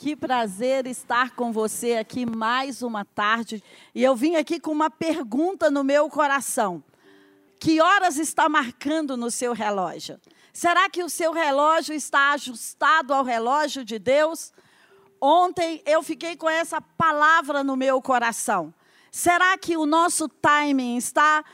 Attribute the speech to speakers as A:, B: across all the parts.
A: Que prazer estar com você aqui mais uma tarde. E eu vim aqui com uma pergunta no meu coração. Que horas está marcando no seu relógio? Será que o seu relógio está ajustado ao relógio de Deus? Ontem eu fiquei com essa palavra no meu coração. Será que o nosso timing está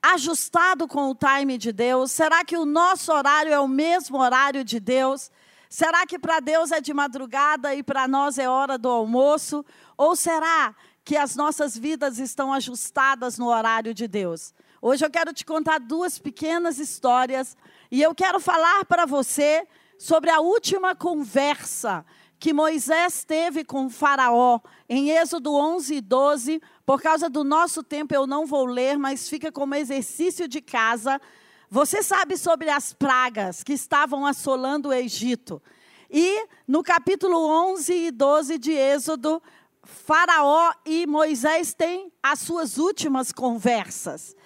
A: ajustado com o timing de Deus? Será que o nosso horário é o mesmo horário de Deus? Será que para Deus é de madrugada e para nós é hora do almoço? Ou será que as nossas vidas estão ajustadas no horário de Deus? Hoje eu quero te contar duas pequenas histórias e eu quero falar para você sobre a última conversa que Moisés teve com Faraó em Êxodo 11 e 12. Por causa do nosso tempo eu não vou ler, mas fica como exercício de casa. Você sabe sobre as pragas que estavam assolando o Egito. E no capítulo 11 e 12 de Êxodo, Faraó e Moisés têm as suas últimas conversas.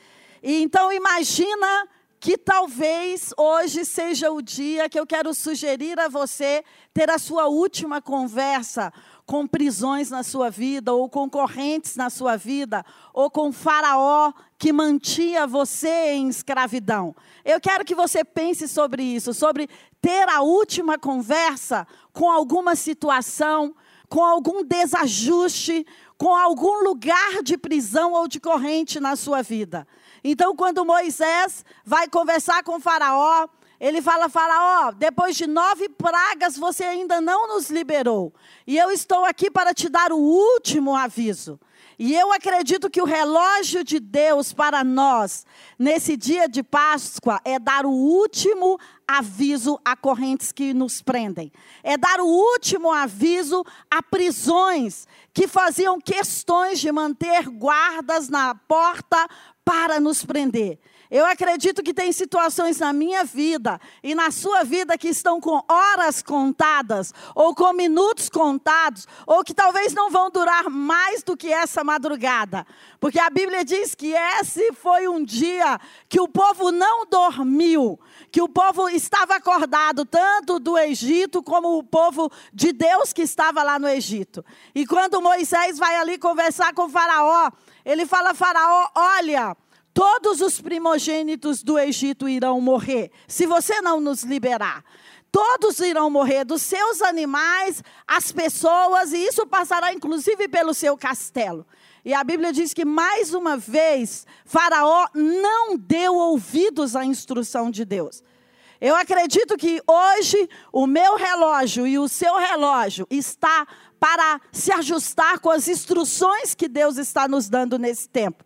A: E então imagina que talvez hoje seja o dia que eu quero sugerir a você ter a sua última conversa com prisões na sua vida, ou com correntes na sua vida, ou com Faraó que mantinha você em escravidão. Eu quero que você pense sobre isso, sobre ter a última conversa com alguma situação, com algum desajuste, com algum lugar de prisão ou de corrente na sua vida. Então, quando Moisés vai conversar com Faraó, ele fala, Faraó, depois de nove pragas você ainda não nos liberou. E eu estou aqui para te dar o último aviso. E eu acredito que o relógio de Deus para nós, nesse dia de Páscoa, é dar o último aviso a correntes que nos prendem. É dar o último aviso a prisões que faziam questões de manter guardas na porta para nos prender. Eu acredito que tem situações na minha vida e na sua vida que estão com horas contadas, ou com minutos contados, ou que talvez não vão durar mais do que essa madrugada. Porque a Bíblia diz que esse foi um dia que o povo não dormiu, que o povo estava acordado, tanto do Egito como o povo de Deus que estava lá no Egito. E quando Moisés vai ali conversar com Faraó, ele fala: Faraó, olha Todos os primogênitos do Egito irão morrer, se você não nos liberar. Todos irão morrer, dos seus animais, as pessoas, e isso passará inclusive pelo seu castelo. E a Bíblia diz que mais uma vez Faraó não deu ouvidos à instrução de Deus. Eu acredito que hoje o meu relógio e o seu relógio está para se ajustar com as instruções que Deus está nos dando nesse tempo.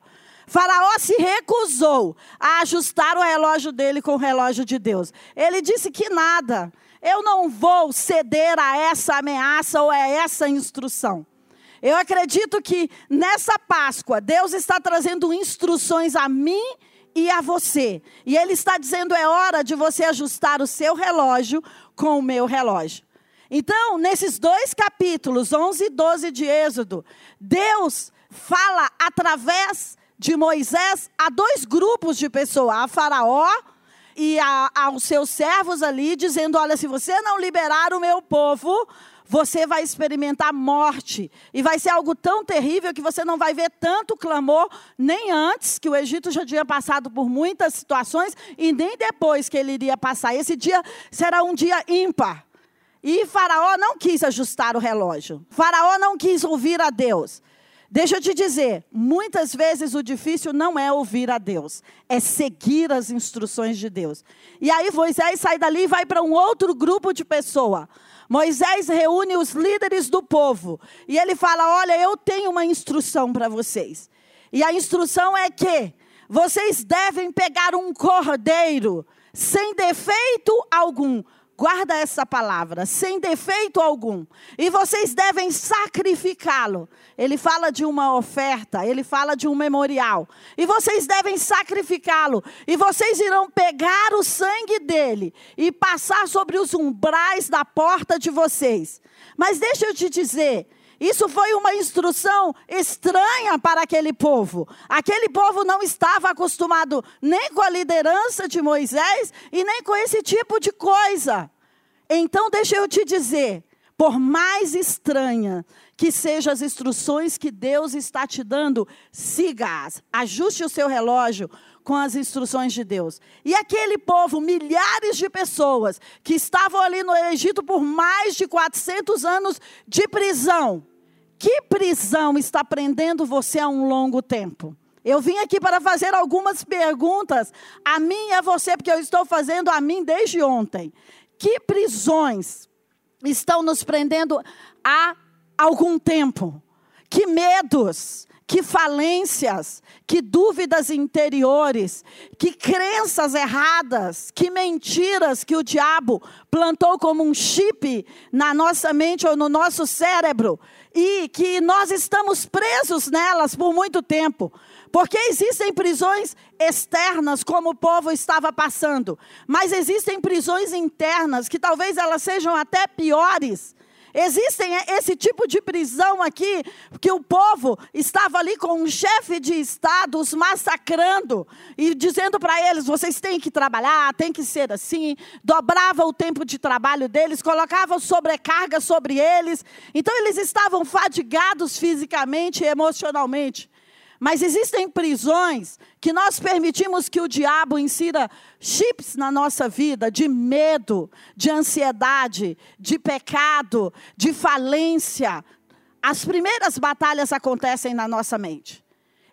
A: Faraó se recusou a ajustar o relógio dele com o relógio de Deus. Ele disse que nada, eu não vou ceder a essa ameaça ou a essa instrução. Eu acredito que nessa Páscoa, Deus está trazendo instruções a mim e a você. E Ele está dizendo: é hora de você ajustar o seu relógio com o meu relógio. Então, nesses dois capítulos, 11 e 12 de Êxodo, Deus fala através de Moisés a dois grupos de pessoas, a Faraó e a, aos seus servos ali, dizendo: Olha, se você não liberar o meu povo, você vai experimentar morte. E vai ser algo tão terrível que você não vai ver tanto clamor, nem antes, que o Egito já tinha passado por muitas situações, e nem depois que ele iria passar. Esse dia será um dia ímpar. E Faraó não quis ajustar o relógio. Faraó não quis ouvir a Deus. Deixa eu te dizer, muitas vezes o difícil não é ouvir a Deus, é seguir as instruções de Deus. E aí Moisés sai dali e vai para um outro grupo de pessoa. Moisés reúne os líderes do povo e ele fala: Olha, eu tenho uma instrução para vocês. E a instrução é que vocês devem pegar um cordeiro sem defeito algum Guarda essa palavra, sem defeito algum. E vocês devem sacrificá-lo. Ele fala de uma oferta, ele fala de um memorial. E vocês devem sacrificá-lo. E vocês irão pegar o sangue dele e passar sobre os umbrais da porta de vocês. Mas deixa eu te dizer, isso foi uma instrução estranha para aquele povo. Aquele povo não estava acostumado nem com a liderança de Moisés e nem com esse tipo de coisa. Então, deixa eu te dizer, por mais estranha que sejam as instruções que Deus está te dando, siga-as. Ajuste o seu relógio com as instruções de Deus. E aquele povo, milhares de pessoas que estavam ali no Egito por mais de 400 anos de prisão. Que prisão está prendendo você há um longo tempo? Eu vim aqui para fazer algumas perguntas a mim e a você, porque eu estou fazendo a mim desde ontem. Que prisões estão nos prendendo há algum tempo? Que medos, que falências, que dúvidas interiores, que crenças erradas, que mentiras que o diabo plantou como um chip na nossa mente ou no nosso cérebro e que nós estamos presos nelas por muito tempo. Porque existem prisões externas, como o povo estava passando, mas existem prisões internas que talvez elas sejam até piores Existem esse tipo de prisão aqui, que o povo estava ali com um chefe de Estado os massacrando e dizendo para eles: vocês têm que trabalhar, tem que ser assim. Dobrava o tempo de trabalho deles, colocava sobrecarga sobre eles. Então eles estavam fadigados fisicamente e emocionalmente. Mas existem prisões que nós permitimos que o diabo insira chips na nossa vida de medo, de ansiedade, de pecado, de falência. As primeiras batalhas acontecem na nossa mente.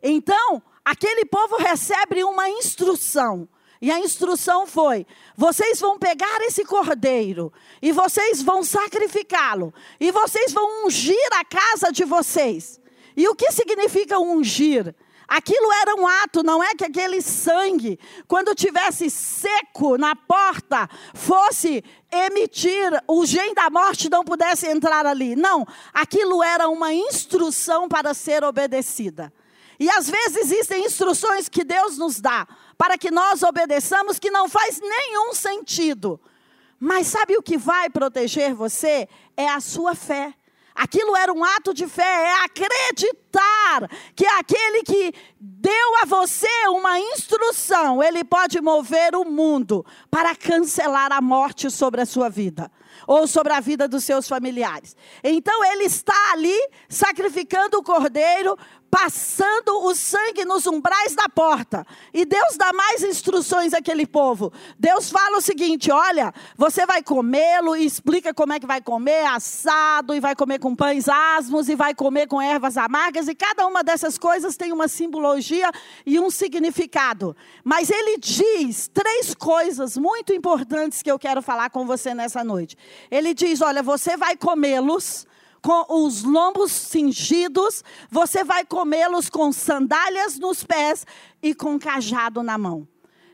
A: Então, aquele povo recebe uma instrução. E a instrução foi: vocês vão pegar esse cordeiro e vocês vão sacrificá-lo, e vocês vão ungir a casa de vocês. E o que significa ungir? Aquilo era um ato, não é que aquele sangue, quando tivesse seco na porta, fosse emitir, o gen da morte não pudesse entrar ali. Não, aquilo era uma instrução para ser obedecida. E às vezes existem instruções que Deus nos dá para que nós obedeçamos que não faz nenhum sentido. Mas sabe o que vai proteger você? É a sua fé. Aquilo era um ato de fé, é acreditar que aquele que deu a você uma instrução, ele pode mover o mundo para cancelar a morte sobre a sua vida ou sobre a vida dos seus familiares. Então ele está ali sacrificando o cordeiro passando o sangue nos umbrais da porta. E Deus dá mais instruções àquele povo. Deus fala o seguinte: olha, você vai comê-lo e explica como é que vai comer, assado, e vai comer com pães asmos, e vai comer com ervas amargas, e cada uma dessas coisas tem uma simbologia e um significado. Mas ele diz três coisas muito importantes que eu quero falar com você nessa noite. Ele diz: olha, você vai comê-los com os lombos cingidos, você vai comê-los com sandálias nos pés e com cajado na mão.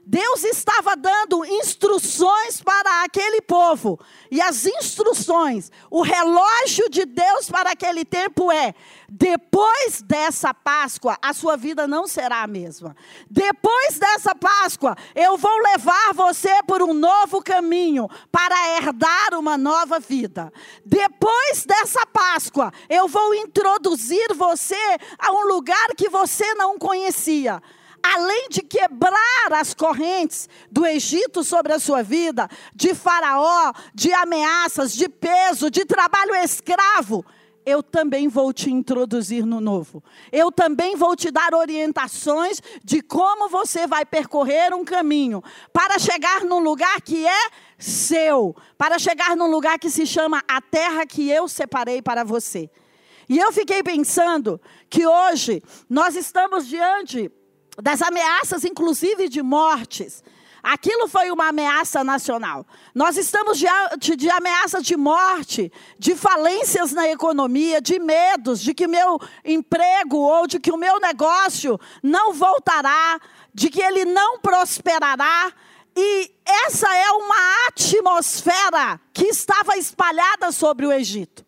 A: Deus estava dando instruções para aquele povo. E as instruções, o relógio de Deus para aquele tempo é: depois dessa Páscoa, a sua vida não será a mesma. Depois dessa Páscoa, eu vou levar você por um novo caminho para herdar uma nova vida. Depois dessa Páscoa, eu vou introduzir você a um lugar que você não conhecia além de quebrar as correntes do Egito sobre a sua vida, de Faraó, de ameaças, de peso, de trabalho escravo, eu também vou te introduzir no novo. Eu também vou te dar orientações de como você vai percorrer um caminho para chegar num lugar que é seu, para chegar num lugar que se chama a terra que eu separei para você. E eu fiquei pensando que hoje nós estamos diante das ameaças, inclusive de mortes. Aquilo foi uma ameaça nacional. Nós estamos diante de ameaças de morte, de falências na economia, de medos de que meu emprego ou de que o meu negócio não voltará, de que ele não prosperará. E essa é uma atmosfera que estava espalhada sobre o Egito.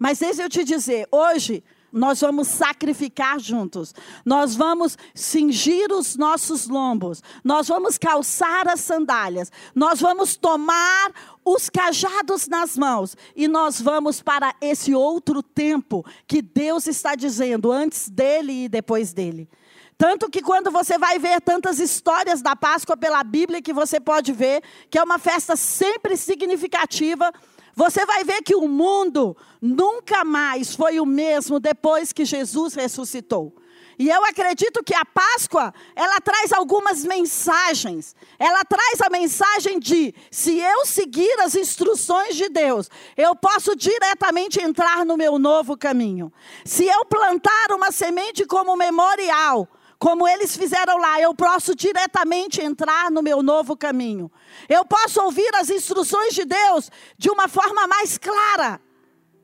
A: Mas deixa eu te dizer, hoje nós vamos sacrificar juntos. Nós vamos cingir os nossos lombos. Nós vamos calçar as sandálias. Nós vamos tomar os cajados nas mãos. E nós vamos para esse outro tempo que Deus está dizendo antes dele e depois dele. Tanto que quando você vai ver tantas histórias da Páscoa pela Bíblia, que você pode ver que é uma festa sempre significativa você vai ver que o mundo nunca mais foi o mesmo depois que Jesus ressuscitou. E eu acredito que a Páscoa, ela traz algumas mensagens. Ela traz a mensagem de: se eu seguir as instruções de Deus, eu posso diretamente entrar no meu novo caminho. Se eu plantar uma semente como memorial, como eles fizeram lá, eu posso diretamente entrar no meu novo caminho. Eu posso ouvir as instruções de Deus de uma forma mais clara.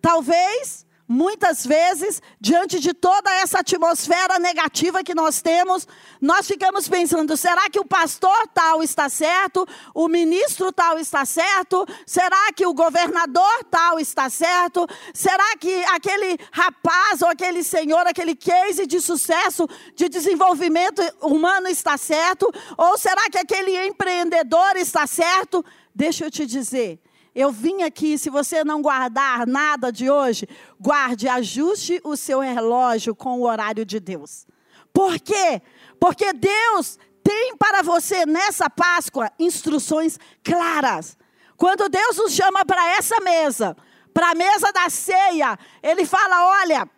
A: Talvez Muitas vezes, diante de toda essa atmosfera negativa que nós temos, nós ficamos pensando: será que o pastor tal está certo? O ministro tal está certo? Será que o governador tal está certo? Será que aquele rapaz ou aquele senhor, aquele case de sucesso, de desenvolvimento humano está certo? Ou será que aquele empreendedor está certo? Deixa eu te dizer eu vim aqui, se você não guardar nada de hoje, guarde, ajuste o seu relógio com o horário de Deus. Por quê? Porque Deus tem para você nessa Páscoa instruções claras. Quando Deus nos chama para essa mesa, para a mesa da ceia, Ele fala: olha.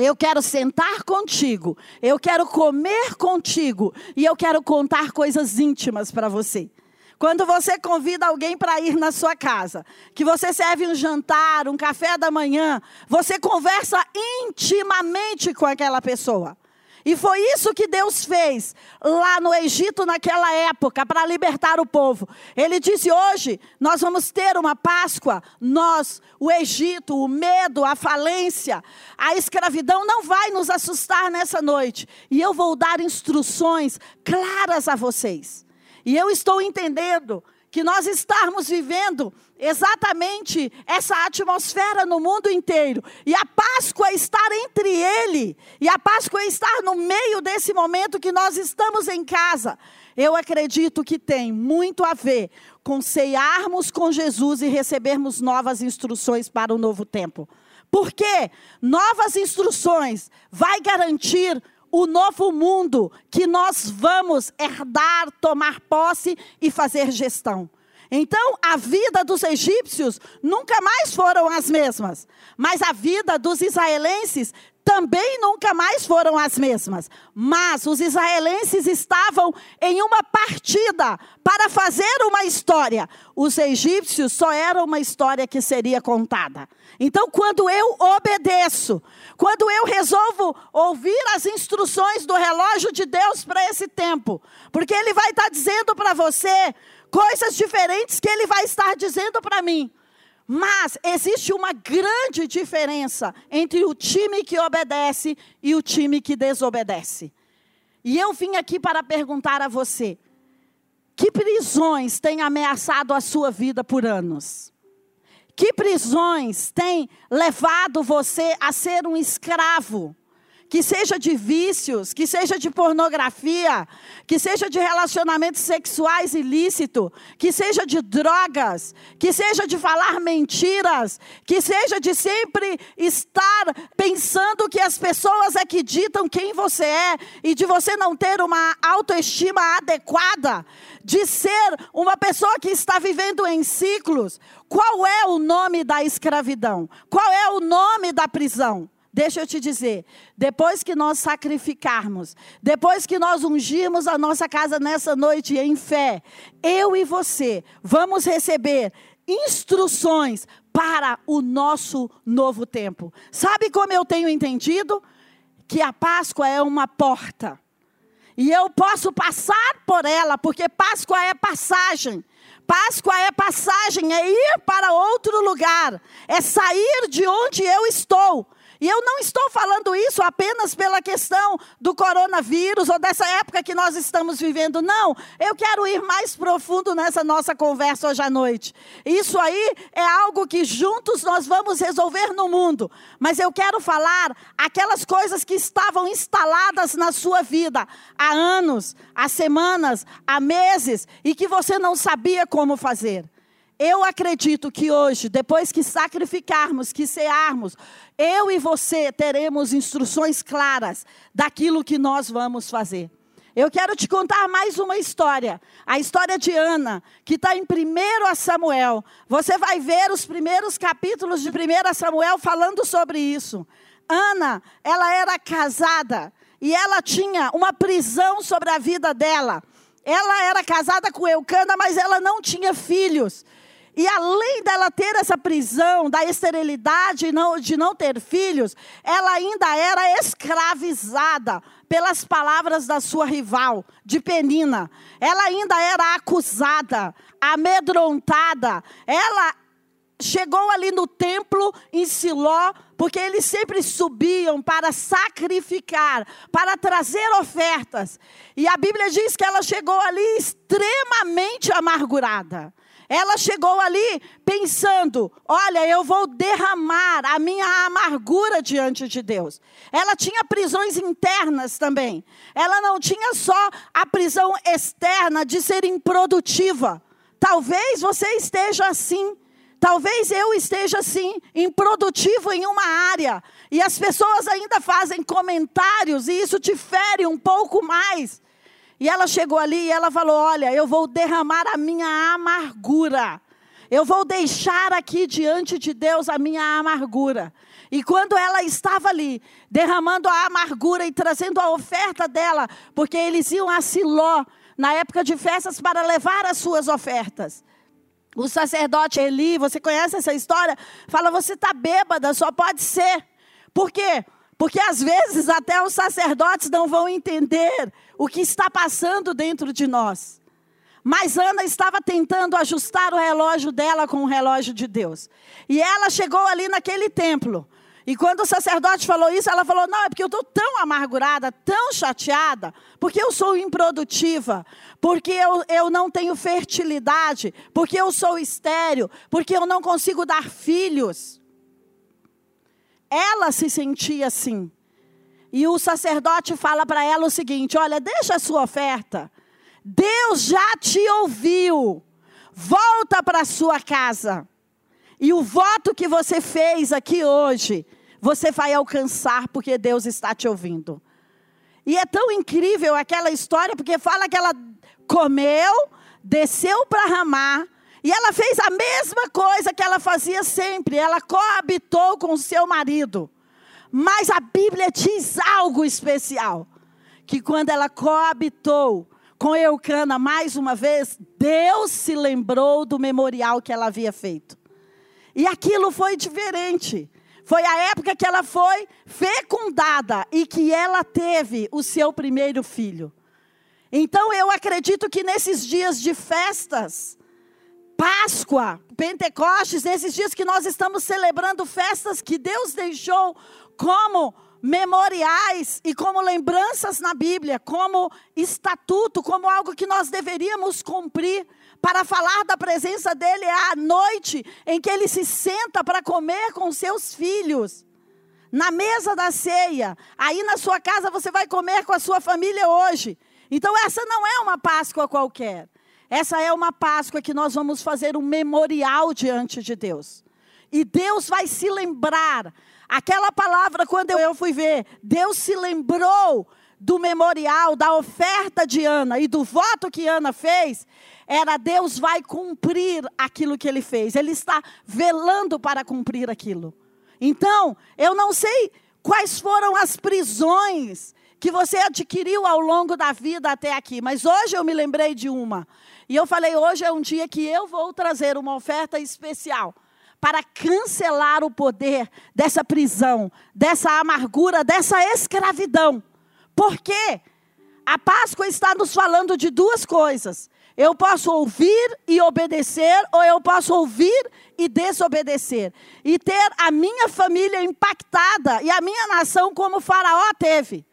A: Eu quero sentar contigo, eu quero comer contigo e eu quero contar coisas íntimas para você. Quando você convida alguém para ir na sua casa, que você serve um jantar, um café da manhã, você conversa intimamente com aquela pessoa. E foi isso que Deus fez lá no Egito naquela época, para libertar o povo. Ele disse: hoje nós vamos ter uma Páscoa. Nós, o Egito, o medo, a falência, a escravidão não vai nos assustar nessa noite. E eu vou dar instruções claras a vocês. E eu estou entendendo que nós estamos vivendo exatamente essa atmosfera no mundo inteiro. E a Páscoa estar entre ele, e a Páscoa estar no meio desse momento que nós estamos em casa. Eu acredito que tem muito a ver com cearmos com Jesus e recebermos novas instruções para o novo tempo. Porque novas instruções vai garantir o novo mundo que nós vamos herdar, tomar posse e fazer gestão. Então, a vida dos egípcios nunca mais foram as mesmas, mas a vida dos israelenses também nunca mais foram as mesmas. Mas os israelenses estavam em uma partida para fazer uma história. Os egípcios só era uma história que seria contada. Então, quando eu obedeço, quando eu resolvo ouvir as instruções do relógio de Deus para esse tempo, porque Ele vai estar dizendo para você coisas diferentes que Ele vai estar dizendo para mim. Mas existe uma grande diferença entre o time que obedece e o time que desobedece. E eu vim aqui para perguntar a você: que prisões têm ameaçado a sua vida por anos? Que prisões têm levado você a ser um escravo? Que seja de vícios, que seja de pornografia, que seja de relacionamentos sexuais ilícitos, que seja de drogas, que seja de falar mentiras, que seja de sempre estar pensando que as pessoas é que ditam quem você é e de você não ter uma autoestima adequada, de ser uma pessoa que está vivendo em ciclos. Qual é o nome da escravidão? Qual é o nome da prisão? Deixa eu te dizer, depois que nós sacrificarmos, depois que nós ungirmos a nossa casa nessa noite em fé, eu e você vamos receber instruções para o nosso novo tempo. Sabe como eu tenho entendido? Que a Páscoa é uma porta. E eu posso passar por ela, porque Páscoa é passagem. Páscoa é passagem, é ir para outro lugar, é sair de onde eu estou e eu não estou falando isso apenas pela questão do coronavírus ou dessa época que nós estamos vivendo. Não, eu quero ir mais profundo nessa nossa conversa hoje à noite. Isso aí é algo que juntos nós vamos resolver no mundo. Mas eu quero falar aquelas coisas que estavam instaladas na sua vida há anos, há semanas, há meses e que você não sabia como fazer. Eu acredito que hoje, depois que sacrificarmos, que cearmos, eu e você teremos instruções claras daquilo que nós vamos fazer. Eu quero te contar mais uma história. A história de Ana, que está em 1 Samuel. Você vai ver os primeiros capítulos de 1 Samuel falando sobre isso. Ana, ela era casada e ela tinha uma prisão sobre a vida dela. Ela era casada com Eucana, mas ela não tinha filhos. E além dela ter essa prisão da esterilidade de não ter filhos, ela ainda era escravizada pelas palavras da sua rival, de Penina. Ela ainda era acusada, amedrontada. Ela chegou ali no templo em Siló, porque eles sempre subiam para sacrificar, para trazer ofertas. E a Bíblia diz que ela chegou ali extremamente amargurada. Ela chegou ali pensando: olha, eu vou derramar a minha amargura diante de Deus. Ela tinha prisões internas também. Ela não tinha só a prisão externa de ser improdutiva. Talvez você esteja assim. Talvez eu esteja assim, improdutivo em uma área, e as pessoas ainda fazem comentários, e isso te fere um pouco mais. E ela chegou ali e ela falou: Olha, eu vou derramar a minha amargura. Eu vou deixar aqui diante de Deus a minha amargura. E quando ela estava ali, derramando a amargura e trazendo a oferta dela, porque eles iam a Siló na época de festas para levar as suas ofertas. O sacerdote Eli, você conhece essa história? Fala: Você está bêbada, só pode ser. Por quê? Porque às vezes até os sacerdotes não vão entender o que está passando dentro de nós. Mas Ana estava tentando ajustar o relógio dela com o relógio de Deus. E ela chegou ali naquele templo. E quando o sacerdote falou isso, ela falou: Não, é porque eu estou tão amargurada, tão chateada, porque eu sou improdutiva, porque eu, eu não tenho fertilidade, porque eu sou estéreo, porque eu não consigo dar filhos. Ela se sentia assim. E o sacerdote fala para ela o seguinte: Olha, deixa a sua oferta. Deus já te ouviu. Volta para sua casa. E o voto que você fez aqui hoje, você vai alcançar porque Deus está te ouvindo. E é tão incrível aquela história, porque fala que ela comeu, desceu para Ramá, e ela fez a mesma coisa que ela fazia sempre. Ela coabitou com o seu marido. Mas a Bíblia diz algo especial: que quando ela coabitou com Eucana mais uma vez, Deus se lembrou do memorial que ela havia feito. E aquilo foi diferente. Foi a época que ela foi fecundada e que ela teve o seu primeiro filho. Então eu acredito que nesses dias de festas, Páscoa, Pentecostes, nesses dias que nós estamos celebrando festas que Deus deixou como memoriais e como lembranças na Bíblia, como estatuto, como algo que nós deveríamos cumprir para falar da presença dele à noite em que ele se senta para comer com seus filhos. Na mesa da ceia, aí na sua casa você vai comer com a sua família hoje. Então essa não é uma Páscoa qualquer. Essa é uma Páscoa que nós vamos fazer um memorial diante de Deus. E Deus vai se lembrar. Aquela palavra, quando eu fui ver, Deus se lembrou do memorial, da oferta de Ana e do voto que Ana fez, era Deus vai cumprir aquilo que ele fez. Ele está velando para cumprir aquilo. Então, eu não sei quais foram as prisões que você adquiriu ao longo da vida até aqui, mas hoje eu me lembrei de uma. E eu falei: hoje é um dia que eu vou trazer uma oferta especial para cancelar o poder dessa prisão, dessa amargura, dessa escravidão. Por quê? A Páscoa está nos falando de duas coisas. Eu posso ouvir e obedecer, ou eu posso ouvir e desobedecer. E ter a minha família impactada e a minha nação como Faraó teve.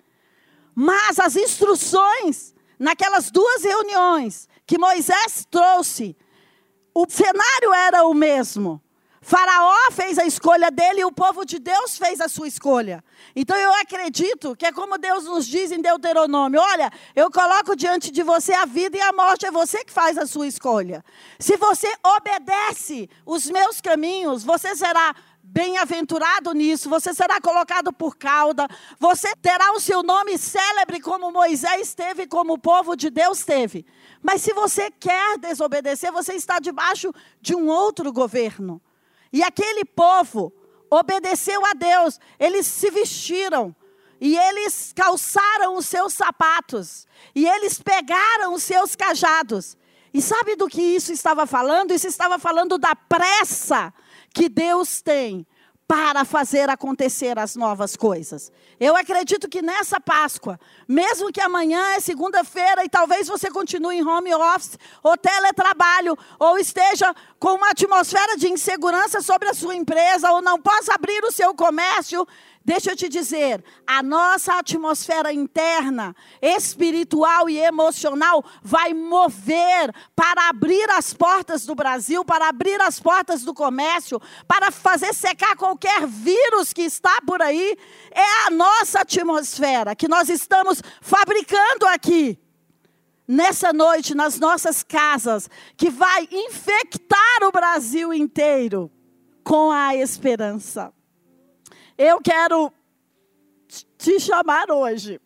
A: Mas as instruções naquelas duas reuniões que Moisés trouxe, o cenário era o mesmo. Faraó fez a escolha dele e o povo de Deus fez a sua escolha. Então eu acredito que é como Deus nos diz em Deuteronômio: olha, eu coloco diante de você a vida e a morte, é você que faz a sua escolha. Se você obedece os meus caminhos, você será bem-aventurado nisso, você será colocado por cauda, você terá o seu nome célebre como Moisés teve, como o povo de Deus teve. Mas se você quer desobedecer, você está debaixo de um outro governo. E aquele povo obedeceu a Deus, eles se vestiram, e eles calçaram os seus sapatos, e eles pegaram os seus cajados. E sabe do que isso estava falando? Isso estava falando da pressa que Deus tem para fazer acontecer as novas coisas. Eu acredito que nessa Páscoa, mesmo que amanhã é segunda-feira e talvez você continue em home office ou teletrabalho, ou esteja com uma atmosfera de insegurança sobre a sua empresa, ou não possa abrir o seu comércio, Deixa eu te dizer, a nossa atmosfera interna, espiritual e emocional vai mover para abrir as portas do Brasil, para abrir as portas do comércio, para fazer secar qualquer vírus que está por aí. É a nossa atmosfera que nós estamos fabricando aqui nessa noite nas nossas casas, que vai infectar o Brasil inteiro com a esperança. Eu quero te chamar hoje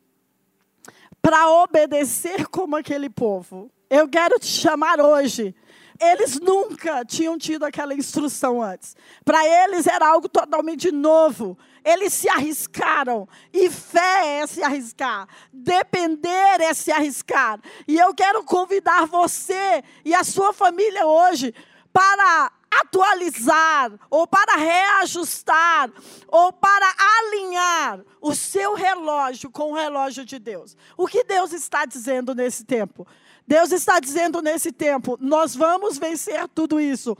A: para obedecer como aquele povo. Eu quero te chamar hoje. Eles nunca tinham tido aquela instrução antes. Para eles era algo totalmente novo. Eles se arriscaram. E fé é se arriscar. Depender é se arriscar. E eu quero convidar você e a sua família hoje para atualizar, ou para reajustar, ou para alinhar o seu relógio com o relógio de Deus. O que Deus está dizendo nesse tempo? Deus está dizendo nesse tempo: nós vamos vencer tudo isso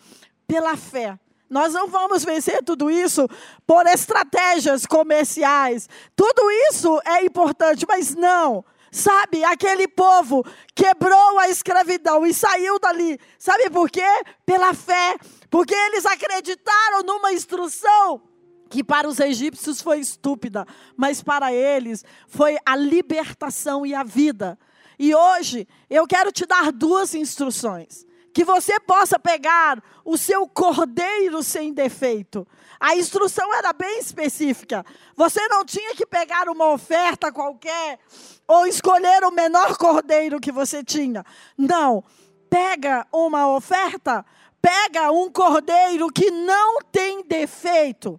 A: pela fé. Nós não vamos vencer tudo isso por estratégias comerciais. Tudo isso é importante, mas não. Sabe, aquele povo quebrou a escravidão e saiu dali. Sabe por quê? Pela fé. Porque eles acreditaram numa instrução que para os egípcios foi estúpida, mas para eles foi a libertação e a vida. E hoje eu quero te dar duas instruções. Que você possa pegar o seu cordeiro sem defeito. A instrução era bem específica. Você não tinha que pegar uma oferta qualquer ou escolher o menor cordeiro que você tinha. Não. Pega uma oferta Pega um cordeiro que não tem defeito.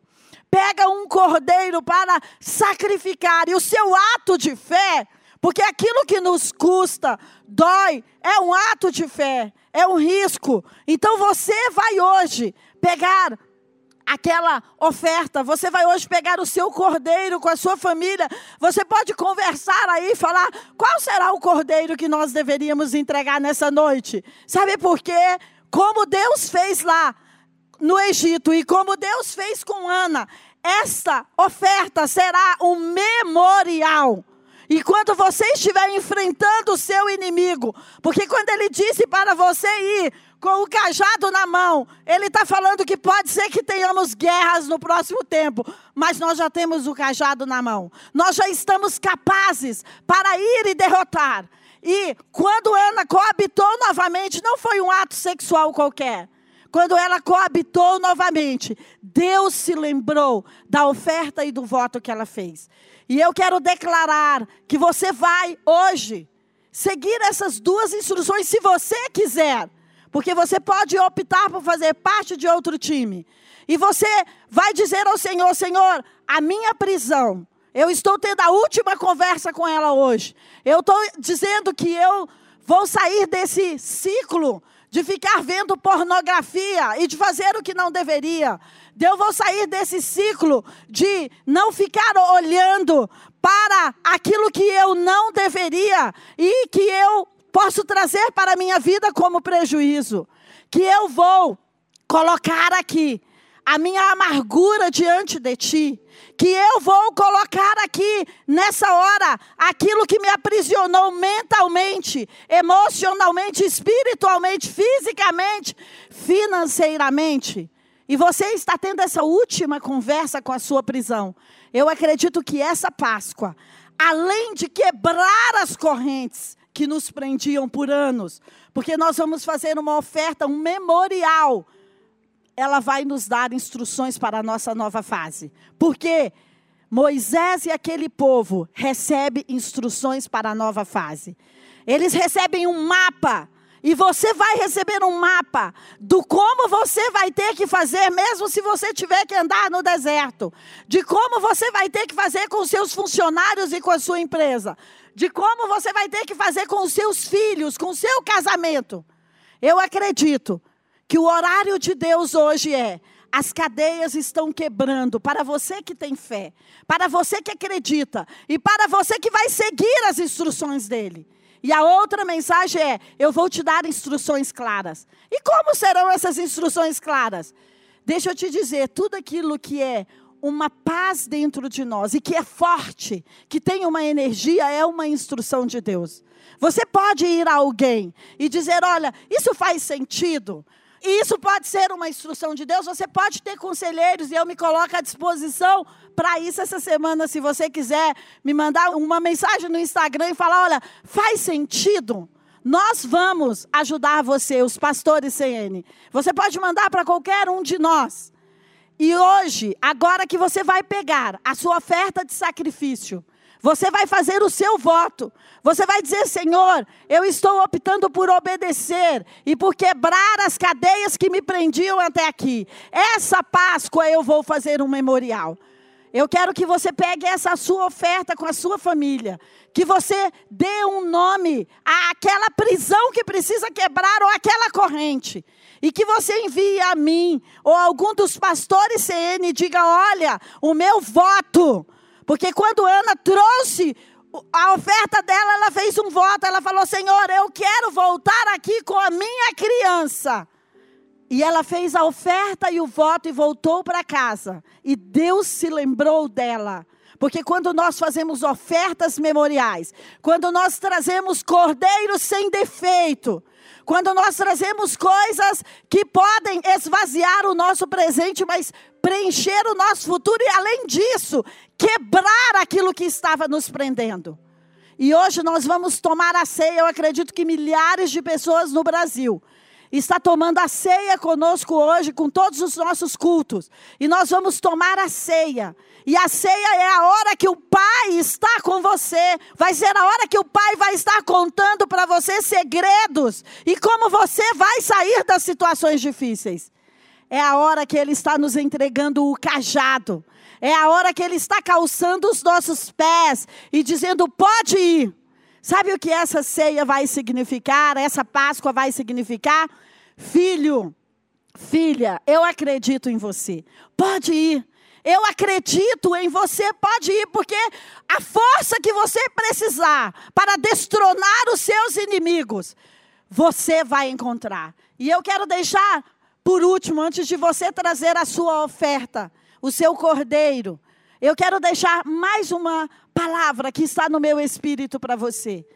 A: Pega um cordeiro para sacrificar. E o seu ato de fé, porque aquilo que nos custa, dói, é um ato de fé, é um risco. Então você vai hoje pegar aquela oferta. Você vai hoje pegar o seu cordeiro com a sua família. Você pode conversar aí, falar qual será o cordeiro que nós deveríamos entregar nessa noite. Sabe por quê? como Deus fez lá no Egito e como Deus fez com Ana, esta oferta será um memorial. E quando você estiver enfrentando o seu inimigo, porque quando ele disse para você ir com o cajado na mão, ele está falando que pode ser que tenhamos guerras no próximo tempo, mas nós já temos o cajado na mão. Nós já estamos capazes para ir e derrotar. E quando Ana coabitou novamente, não foi um ato sexual qualquer. Quando ela coabitou novamente, Deus se lembrou da oferta e do voto que ela fez. E eu quero declarar que você vai hoje seguir essas duas instruções se você quiser. Porque você pode optar por fazer parte de outro time. E você vai dizer ao Senhor: Senhor, a minha prisão eu estou tendo a última conversa com ela hoje. Eu estou dizendo que eu vou sair desse ciclo de ficar vendo pornografia e de fazer o que não deveria. Eu vou sair desse ciclo de não ficar olhando para aquilo que eu não deveria e que eu posso trazer para a minha vida como prejuízo. Que eu vou colocar aqui a minha amargura diante de ti que eu vou colocar aqui nessa hora aquilo que me aprisionou mentalmente, emocionalmente, espiritualmente, fisicamente, financeiramente. E você está tendo essa última conversa com a sua prisão. Eu acredito que essa Páscoa, além de quebrar as correntes que nos prendiam por anos, porque nós vamos fazer uma oferta, um memorial ela vai nos dar instruções para a nossa nova fase. Porque Moisés e aquele povo recebem instruções para a nova fase. Eles recebem um mapa. E você vai receber um mapa do como você vai ter que fazer, mesmo se você tiver que andar no deserto. De como você vai ter que fazer com seus funcionários e com a sua empresa. De como você vai ter que fazer com os seus filhos, com o seu casamento. Eu acredito que o horário de Deus hoje é: as cadeias estão quebrando para você que tem fé, para você que acredita e para você que vai seguir as instruções dele. E a outra mensagem é: eu vou te dar instruções claras. E como serão essas instruções claras? Deixa eu te dizer, tudo aquilo que é uma paz dentro de nós e que é forte, que tem uma energia, é uma instrução de Deus. Você pode ir a alguém e dizer: olha, isso faz sentido. E isso pode ser uma instrução de Deus. Você pode ter conselheiros e eu me coloco à disposição para isso essa semana, se você quiser me mandar uma mensagem no Instagram e falar: olha, faz sentido. Nós vamos ajudar você, os pastores CN. Você pode mandar para qualquer um de nós. E hoje, agora que você vai pegar a sua oferta de sacrifício, você vai fazer o seu voto. Você vai dizer: Senhor, eu estou optando por obedecer e por quebrar as cadeias que me prendiam até aqui. Essa Páscoa eu vou fazer um memorial. Eu quero que você pegue essa sua oferta com a sua família. Que você dê um nome àquela prisão que precisa quebrar ou àquela corrente. E que você envie a mim ou a algum dos pastores CN e diga: olha, o meu voto porque quando Ana trouxe a oferta dela, ela fez um voto. Ela falou: Senhor, eu quero voltar aqui com a minha criança. E ela fez a oferta e o voto e voltou para casa. E Deus se lembrou dela. Porque quando nós fazemos ofertas memoriais, quando nós trazemos cordeiros sem defeito, quando nós trazemos coisas que podem esvaziar o nosso presente, mas preencher o nosso futuro e, além disso, quebrar aquilo que estava nos prendendo. E hoje nós vamos tomar a ceia. Eu acredito que milhares de pessoas no Brasil está tomando a ceia conosco hoje, com todos os nossos cultos. E nós vamos tomar a ceia. E a ceia é a hora que o Pai está com você. Vai ser a hora que o Pai vai estar contando para você segredos e como você vai sair das situações difíceis. É a hora que Ele está nos entregando o cajado. É a hora que Ele está calçando os nossos pés e dizendo: pode ir. Sabe o que essa ceia vai significar? Essa Páscoa vai significar? Filho, filha, eu acredito em você. Pode ir. Eu acredito em você, pode ir, porque a força que você precisar para destronar os seus inimigos, você vai encontrar. E eu quero deixar, por último, antes de você trazer a sua oferta, o seu cordeiro, eu quero deixar mais uma palavra que está no meu espírito para você.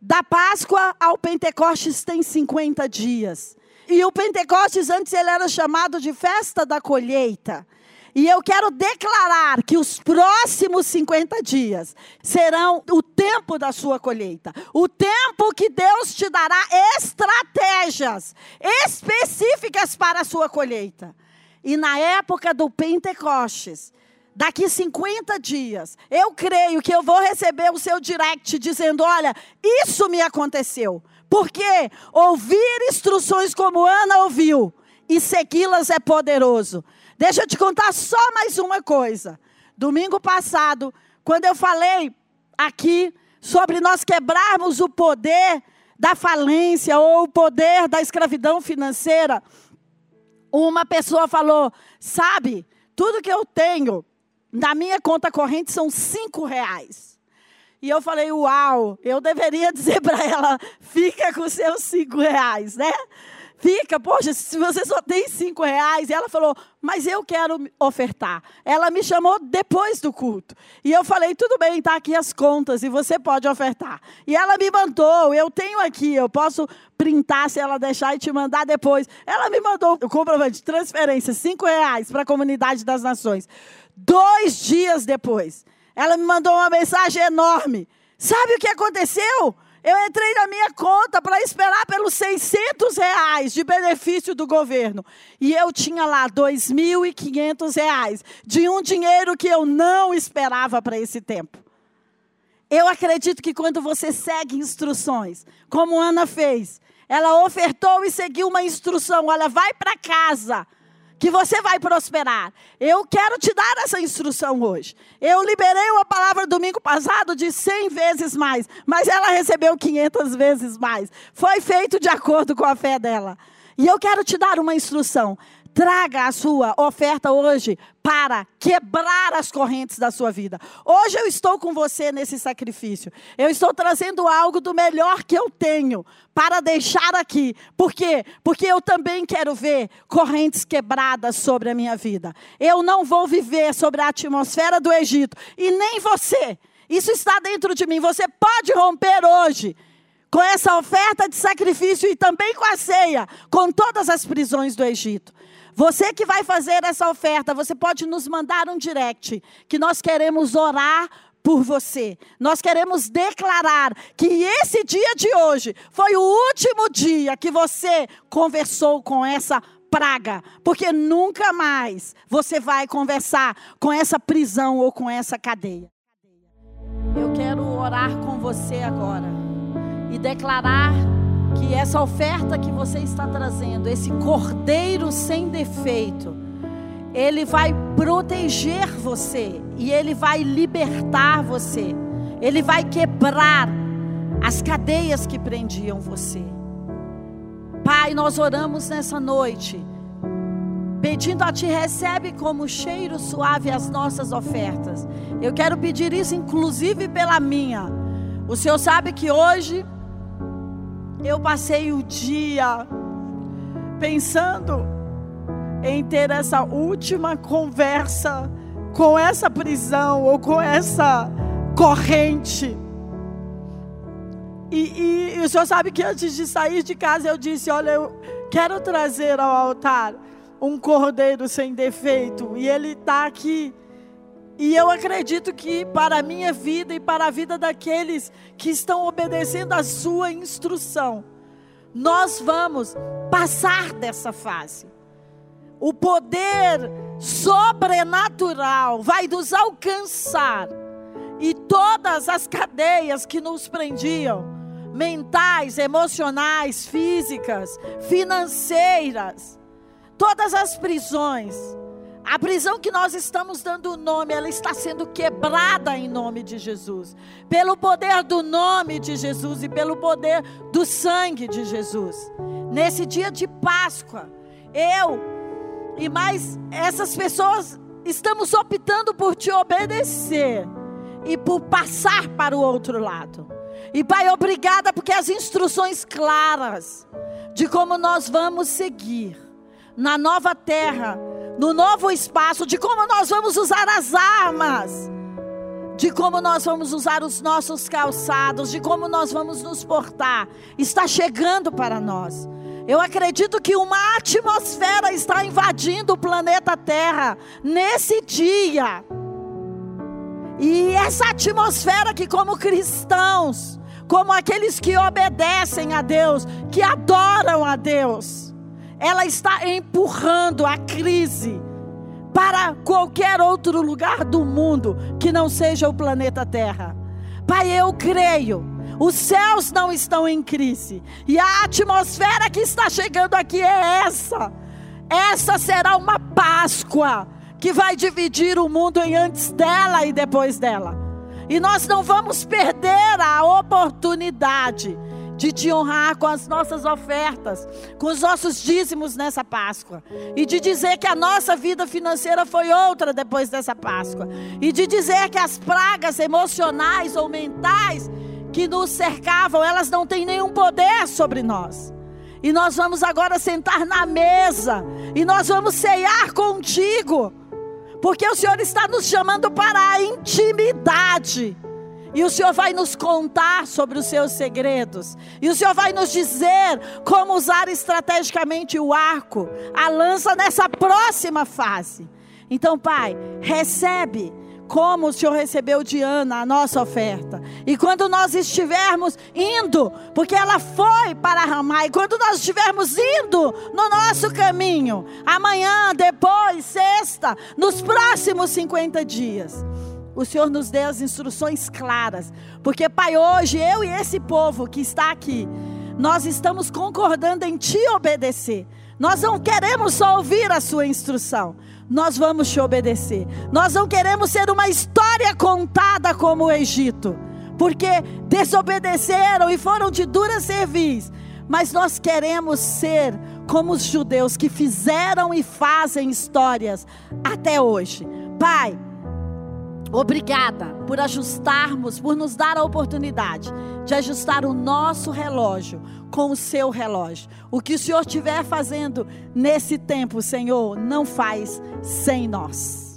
A: Da Páscoa ao Pentecostes tem 50 dias. E o Pentecostes antes ele era chamado de festa da colheita. E eu quero declarar que os próximos 50 dias serão o tempo da sua colheita. O tempo que Deus te dará estratégias específicas para a sua colheita. E na época do Pentecostes, daqui 50 dias, eu creio que eu vou receber o seu direct dizendo: olha, isso me aconteceu. Porque ouvir instruções como Ana ouviu e segui-las é poderoso. Deixa eu te contar só mais uma coisa. Domingo passado, quando eu falei aqui sobre nós quebrarmos o poder da falência ou o poder da escravidão financeira, uma pessoa falou: sabe, tudo que eu tenho na minha conta corrente são cinco reais. E eu falei, uau, eu deveria dizer para ela, fica com seus cinco reais, né? Fica, poxa, se você só tem cinco reais. E ela falou, mas eu quero ofertar. Ela me chamou depois do culto. E eu falei, tudo bem, está aqui as contas e você pode ofertar. E ela me mandou, eu tenho aqui, eu posso printar se ela deixar e te mandar depois. Ela me mandou o comprovante de transferência, cinco reais para a comunidade das nações. Dois dias depois, ela me mandou uma mensagem enorme. Sabe o que aconteceu? Eu entrei na minha conta para esperar pelos 600 reais de benefício do governo. E eu tinha lá 2.500 reais de um dinheiro que eu não esperava para esse tempo. Eu acredito que quando você segue instruções, como Ana fez, ela ofertou e seguiu uma instrução: olha, vai para casa que você vai prosperar. Eu quero te dar essa instrução hoje. Eu liberei uma palavra domingo passado de 100 vezes mais, mas ela recebeu 500 vezes mais. Foi feito de acordo com a fé dela. E eu quero te dar uma instrução. Traga a sua oferta hoje para quebrar as correntes da sua vida. Hoje eu estou com você nesse sacrifício. Eu estou trazendo algo do melhor que eu tenho para deixar aqui. Por quê? Porque eu também quero ver correntes quebradas sobre a minha vida. Eu não vou viver sobre a atmosfera do Egito e nem você. Isso está dentro de mim. Você pode romper hoje com essa oferta de sacrifício e também com a ceia, com todas as prisões do Egito. Você que vai fazer essa oferta, você pode nos mandar um direct, que nós queremos orar por você. Nós queremos declarar que esse dia de hoje foi o último dia que você conversou com essa praga, porque nunca mais você vai conversar com essa prisão ou com essa cadeia. Eu quero orar com você agora e declarar que essa oferta que você está trazendo, esse cordeiro sem defeito, ele vai proteger você e ele vai libertar você. Ele vai quebrar as cadeias que prendiam você. Pai, nós oramos nessa noite, pedindo a Ti, recebe como cheiro suave as nossas ofertas. Eu quero pedir isso, inclusive pela minha. O Senhor sabe que hoje eu passei o dia pensando em ter essa última conversa com essa prisão ou com essa corrente. E, e, e, o senhor sabe que antes de sair de casa eu disse: Olha, eu quero trazer ao altar um cordeiro sem defeito. E ele está aqui. E eu acredito que para a minha vida e para a vida daqueles que estão obedecendo a sua instrução, nós vamos passar dessa fase. O poder sobrenatural vai nos alcançar. E todas as cadeias que nos prendiam, mentais, emocionais, físicas, financeiras, todas as prisões, a prisão que nós estamos dando o nome, ela está sendo quebrada em nome de Jesus. Pelo poder do nome de Jesus e pelo poder do sangue de Jesus. Nesse dia de Páscoa, eu e mais essas pessoas estamos optando por te obedecer e por passar para o outro lado. E Pai, obrigada porque as instruções claras de como nós vamos seguir na nova terra no novo espaço, de como nós vamos usar as armas, de como nós vamos usar os nossos calçados, de como nós vamos nos portar, está chegando para nós. Eu acredito que uma atmosfera está invadindo o planeta Terra nesse dia. E essa atmosfera que, como cristãos, como aqueles que obedecem a Deus, que adoram a Deus, ela está empurrando a crise para qualquer outro lugar do mundo que não seja o planeta Terra. Pai, eu creio. Os céus não estão em crise. E a atmosfera que está chegando aqui é essa. Essa será uma Páscoa que vai dividir o mundo em antes dela e depois dela. E nós não vamos perder a oportunidade de te honrar com as nossas ofertas, com os nossos dízimos nessa Páscoa, e de dizer que a nossa vida financeira foi outra depois dessa Páscoa, e de dizer que as pragas emocionais ou mentais que nos cercavam, elas não têm nenhum poder sobre nós. E nós vamos agora sentar na mesa, e nós vamos ceiar contigo, porque o Senhor está nos chamando para a intimidade. E o Senhor vai nos contar sobre os seus segredos. E o Senhor vai nos dizer como usar estrategicamente o arco, a lança nessa próxima fase. Então, Pai, recebe como o Senhor recebeu de Ana a nossa oferta. E quando nós estivermos indo, porque ela foi para Ramá, e quando nós estivermos indo no nosso caminho, amanhã, depois, sexta, nos próximos 50 dias, o Senhor nos dê as instruções claras. Porque, Pai, hoje eu e esse povo que está aqui, nós estamos concordando em te obedecer. Nós não queremos só ouvir a sua instrução, nós vamos te obedecer. Nós não queremos ser uma história contada como o Egito, porque desobedeceram e foram de dura cerviz. Mas nós queremos ser como os judeus que fizeram e fazem histórias até hoje. Pai, Obrigada por ajustarmos, por nos dar a oportunidade de ajustar o nosso relógio com o seu relógio. O que o Senhor estiver fazendo nesse tempo, Senhor, não faz sem nós.